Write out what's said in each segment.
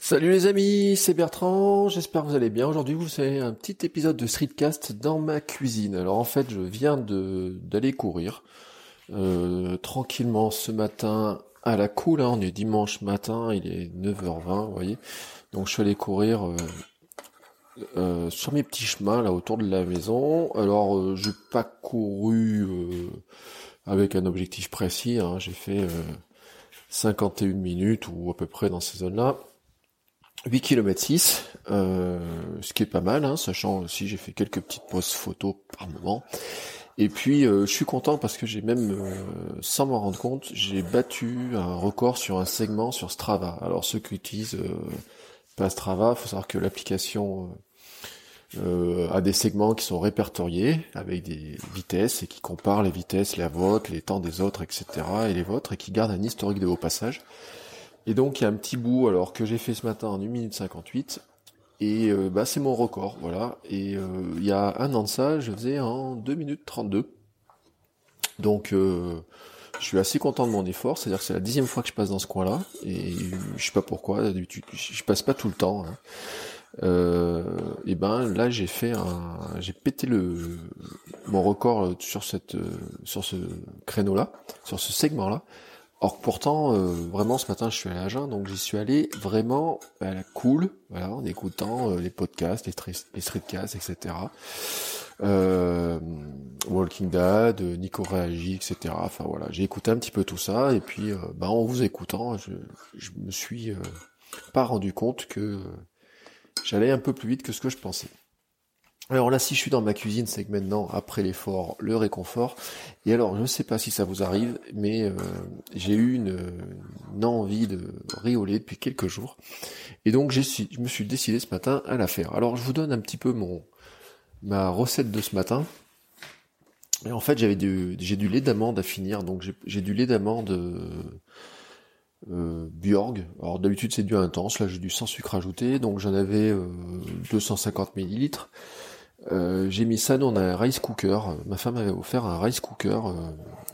Salut les amis, c'est Bertrand, j'espère que vous allez bien. Aujourd'hui, vous savez, un petit épisode de Streetcast dans ma cuisine. Alors en fait, je viens d'aller courir euh, tranquillement ce matin à la cool, hein. on est dimanche matin, il est 9h20, vous voyez. Donc je suis allé courir euh, euh, sur mes petits chemins là autour de la maison. Alors j'ai pas couru avec un objectif précis, hein. j'ai fait 51 minutes ou à peu près dans ces zones-là. 8 km 6, ce qui est pas mal, hein, sachant aussi j'ai fait quelques petites pauses photos par moment. Et puis euh, je suis content parce que j'ai même, euh, sans m'en rendre compte, j'ai battu un record sur un segment sur Strava. Alors ceux qui utilisent euh, pas Strava, faut savoir que l'application a des segments qui sont répertoriés avec des vitesses et qui comparent les vitesses, la vôtre, les temps des autres, etc. et les vôtres et qui gardent un historique de vos passages. Et donc il y a un petit bout alors que j'ai fait ce matin en 1 minute 58 et euh, bah, c'est mon record, voilà. Et euh, il y a un an de ça, je faisais en 2 minutes 32. Donc euh, je suis assez content de mon effort, c'est-à-dire que c'est la dixième fois que je passe dans ce coin-là, et je sais pas pourquoi, d'habitude je passe pas tout le temps. Hein. et ben là j'ai fait un, j'ai pété le mon record sur cette, sur ce créneau-là, sur ce segment-là, Or pourtant, euh, vraiment ce matin je suis allé à Jeun, donc j'y suis allé vraiment à la cool, voilà, en écoutant euh, les podcasts, les, les streetcasts, etc. Euh, Walking Dead, Nico réagit, etc. Enfin voilà, j'ai écouté un petit peu tout ça, et puis bah, en vous écoutant, je, je me suis pas rendu compte que j'allais un peu plus vite que ce que je pensais. Alors là, si je suis dans ma cuisine, c'est que maintenant, après l'effort, le réconfort. Et alors, je ne sais pas si ça vous arrive, mais euh, j'ai eu une, envie de rioler depuis quelques jours. Et donc, je me suis décidé ce matin à la faire. Alors, je vous donne un petit peu mon ma recette de ce matin. Et en fait, j'avais du, j'ai du lait d'amande à finir. Donc, j'ai du lait d'amande euh, Bjorg. Alors, d'habitude, c'est du intense. Là, j'ai du sans sucre ajouté. Donc, j'en avais 250 euh, millilitres. Euh, j'ai mis ça dans un rice cooker. Ma femme avait offert un rice cooker euh,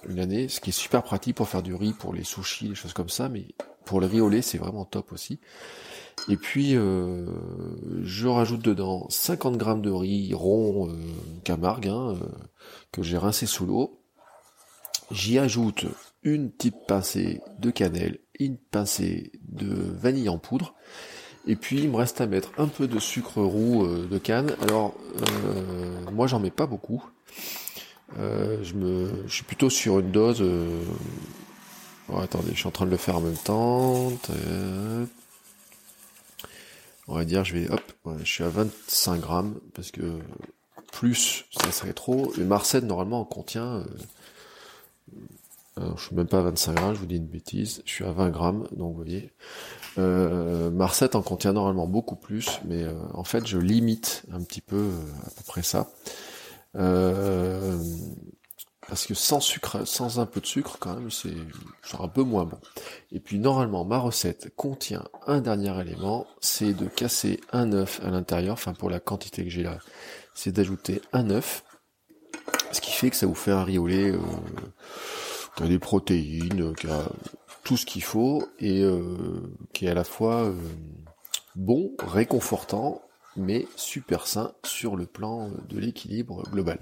une année, ce qui est super pratique pour faire du riz, pour les sushis, les choses comme ça, mais pour le riz au lait, c'est vraiment top aussi. Et puis, euh, je rajoute dedans 50 grammes de riz rond Camargue, hein, que j'ai rincé sous l'eau. J'y ajoute une petite pincée de cannelle, une pincée de vanille en poudre, et puis il me reste à mettre un peu de sucre roux euh, de canne. Alors euh, moi j'en mets pas beaucoup. Euh, je suis plutôt sur une dose. Oh, attendez, je suis en train de le faire en même temps. On va dire, je vais, hop, je suis à 25 grammes parce que plus ça serait trop. Et Marcel normalement contient alors, je suis même pas à 25 grammes, je vous dis une bêtise. Je suis à 20 grammes, donc vous voyez. Euh, Marcette en contient normalement beaucoup plus, mais euh, en fait je limite un petit peu euh, à peu près ça. Euh, parce que sans sucre, sans un peu de sucre quand même, c'est un peu moins bon. Et puis normalement ma recette contient un dernier élément, c'est de casser un œuf à l'intérieur, enfin pour la quantité que j'ai là, c'est d'ajouter un œuf, ce qui fait que ça vous fait un qui a des protéines, a tout ce qu'il faut et euh, qui est à la fois euh, bon, réconfortant, mais super sain sur le plan de l'équilibre global.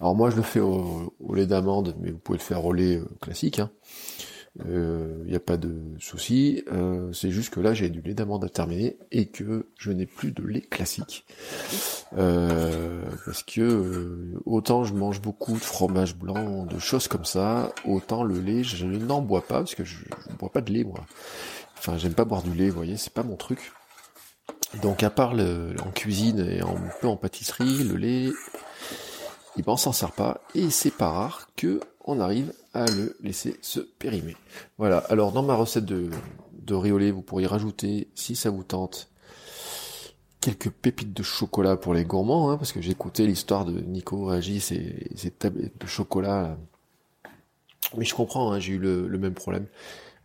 Alors moi je le fais au, lait d'amande, mais vous pouvez le faire au lait euh, classique. Hein il euh, n'y a pas de souci. Euh, c'est juste que là j'ai du lait d'amande à terminer et que je n'ai plus de lait classique. Euh, parce que autant je mange beaucoup de fromage blanc, de choses comme ça, autant le lait je n'en bois pas parce que je ne bois pas de lait moi. Enfin j'aime pas boire du lait, vous voyez, c'est pas mon truc. Donc à part le, en cuisine et un peu en pâtisserie, le lait et ben on s'en sert pas, et c'est pas rare que on arrive à le laisser se périmer. Voilà, alors dans ma recette de, de riolet, vous pourriez rajouter, si ça vous tente, quelques pépites de chocolat pour les gourmands, hein, parce que j'ai écouté l'histoire de Nico Ragis et ses tablettes de chocolat. Mais je comprends, hein, j'ai eu le, même problème.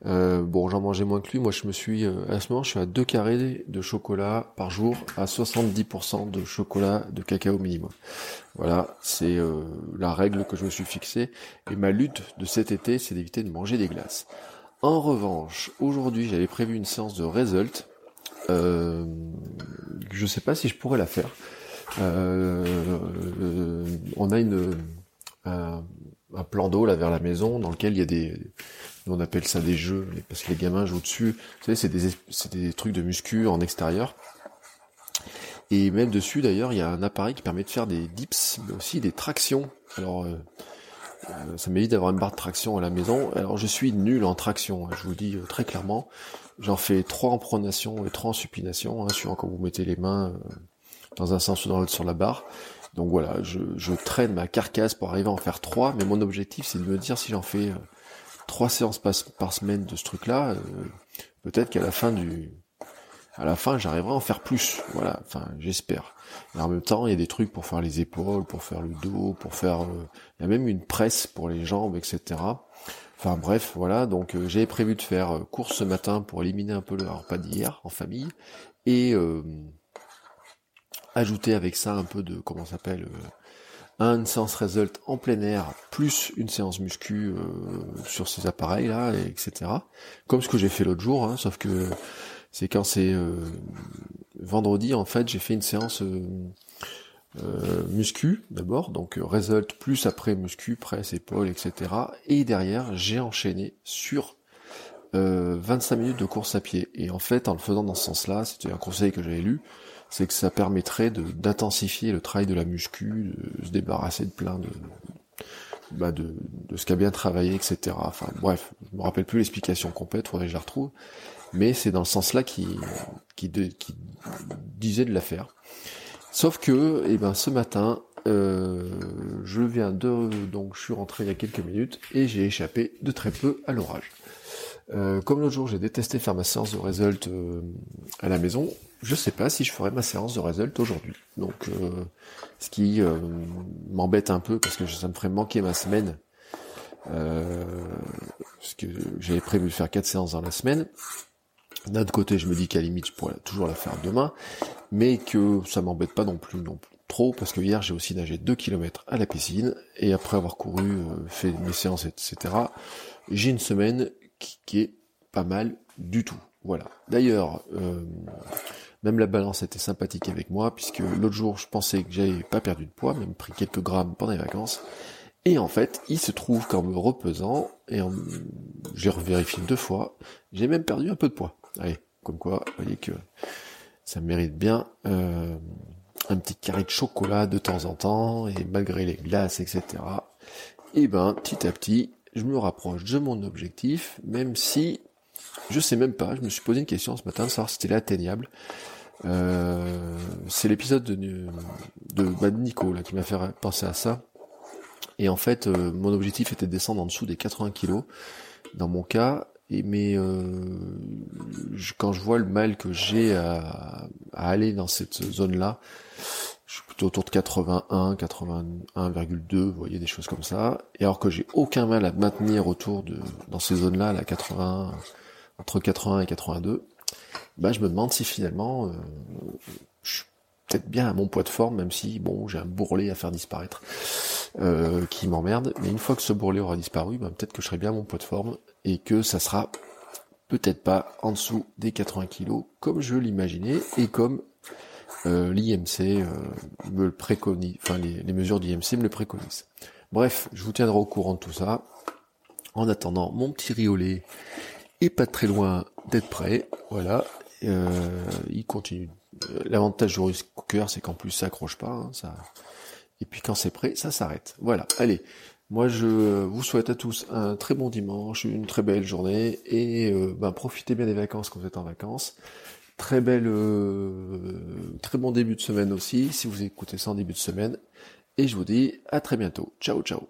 Euh, bon, j'en mangeais moins que lui. Moi, je me suis, euh, à ce moment, je suis à 2 carrés de chocolat par jour, à 70% de chocolat de cacao minimum. Voilà, c'est euh, la règle que je me suis fixée. Et ma lutte de cet été, c'est d'éviter de manger des glaces. En revanche, aujourd'hui, j'avais prévu une séance de result. Euh, je sais pas si je pourrais la faire. on a une un, un plan d'eau là vers la maison dans lequel il y a des on appelle ça des jeux, parce que les gamins jouent dessus. Vous savez, c'est des, trucs de muscu en extérieur. Et même dessus, d'ailleurs, il y a un appareil qui permet de faire des dips, mais aussi des tractions. Alors, euh, euh, ça m'évite d'avoir une barre de traction à la maison. Alors, je suis nul en traction, hein, je vous le dis euh, très clairement. J'en fais trois en pronation et trois en supination, hein, suivant quand vous mettez les mains dans un sens ou dans l'autre sur la barre. Donc voilà, je, je, traîne ma carcasse pour arriver à en faire trois, mais mon objectif c'est de me dire si j'en fais trois séances par, semaine de ce truc-là, euh, peut-être qu'à la fin du, à la fin, j'arriverai à en faire plus. Voilà, enfin, j'espère. Et en même temps, il y a des trucs pour faire les épaules, pour faire le dos, pour faire, euh, il y a même une presse pour les jambes, etc. Enfin bref, voilà. Donc euh, j'avais prévu de faire course ce matin pour éliminer un peu le repas d'hier en famille et ajouter avec ça un peu de comment s'appelle une séance result en plein air, plus une séance muscu euh, sur ces appareils là, etc. Comme ce que j'ai fait l'autre jour, hein, sauf que c'est quand c'est euh, vendredi en fait, j'ai fait une séance euh, muscu d'abord, donc result plus après muscu, presse, épaule, etc. Et derrière, j'ai enchaîné sur 25 minutes de course à pied. Et en fait, en le faisant dans ce sens-là, c'était un conseil que j'avais lu, c'est que ça permettrait d'intensifier le travail de la muscu, de se débarrasser de plein de, bah de, de ce qu'a bien travaillé, etc. Enfin bref, je me rappelle plus l'explication complète, faudrait que je la retrouve, mais c'est dans le sens-là qui, disait de la faire. Sauf que, eh ben, ce matin, euh, je viens de, donc je suis rentré il y a quelques minutes et j'ai échappé de très peu à l'orage. Euh, comme l'autre jour, j'ai détesté faire ma séance de result euh, à la maison. Je sais pas si je ferai ma séance de result aujourd'hui. Donc, euh, ce qui m'embête un peu parce que ça me ferait manquer ma semaine. parce que j'avais prévu de faire quatre séances dans la semaine. D'un côté, je me dis qu'à la limite, je pourrais toujours la faire demain, mais que ça m'embête pas non plus, non trop, parce que hier j'ai aussi nagé 2 km à la piscine, et après avoir couru, fait mes séances, etc., j'ai une semaine qui, est pas mal du tout. Voilà. D'ailleurs, euh, même la balance était sympathique avec moi, puisque l'autre jour, je pensais que j'avais pas perdu de poids, même pris quelques grammes pendant les vacances. Et en fait, il se trouve qu'en me repesant, et j'ai revérifié deux fois, j'ai même perdu un peu de poids. Allez, comme quoi, vous voyez que ça mérite bien euh, un petit carré de chocolat de temps en temps, et malgré les glaces, etc. Et ben, petit à petit, je me rapproche de mon objectif, même si je sais même pas, je me suis posé une question ce matin de savoir si c'était atteignable. Euh, c'est l'épisode de, de, bah, Nico là, qui m'a fait penser à ça. Et en fait, euh, mon objectif était de descendre en dessous des 80 kilos, dans mon cas. Et mais euh, quand je vois le mal que j'ai à, à, aller dans cette zone-là, je suis plutôt autour de 81, 81,2, vous voyez des choses comme ça. Et alors que j'ai aucun mal à maintenir autour de dans ces zones-là, la 80, entre 80 et 82, bah je me demande si finalement euh, je suis peut-être bien à mon poids de forme, même si bon j'ai un bourrelet à faire disparaître euh, qui m'emmerde. Mais une fois que ce bourrelet aura disparu, bah, peut-être que je serai bien à mon poids de forme et que ça sera peut-être pas en dessous des 80 kilos comme je l'imaginais et comme euh, l'IMC euh, me le préconise, enfin les, mesures d'IMC me le préconisent. Bref, je vous tiendrai au courant de tout ça. En attendant, mon petit riolet est pas très loin d'être prêt. Voilà, euh, il continue. L'avantage du cooker, c'est qu'en plus ça accroche pas, hein, ça. Et puis quand c'est prêt, ça s'arrête. Voilà. Allez, moi je vous souhaite à tous un très bon dimanche, une très belle journée et ben, profitez bien des vacances quand vous êtes en vacances. Très belle, euh, très bon début de semaine aussi, si vous écoutez ça en début de semaine. et je vous dis à très bientôt. Ciao ciao.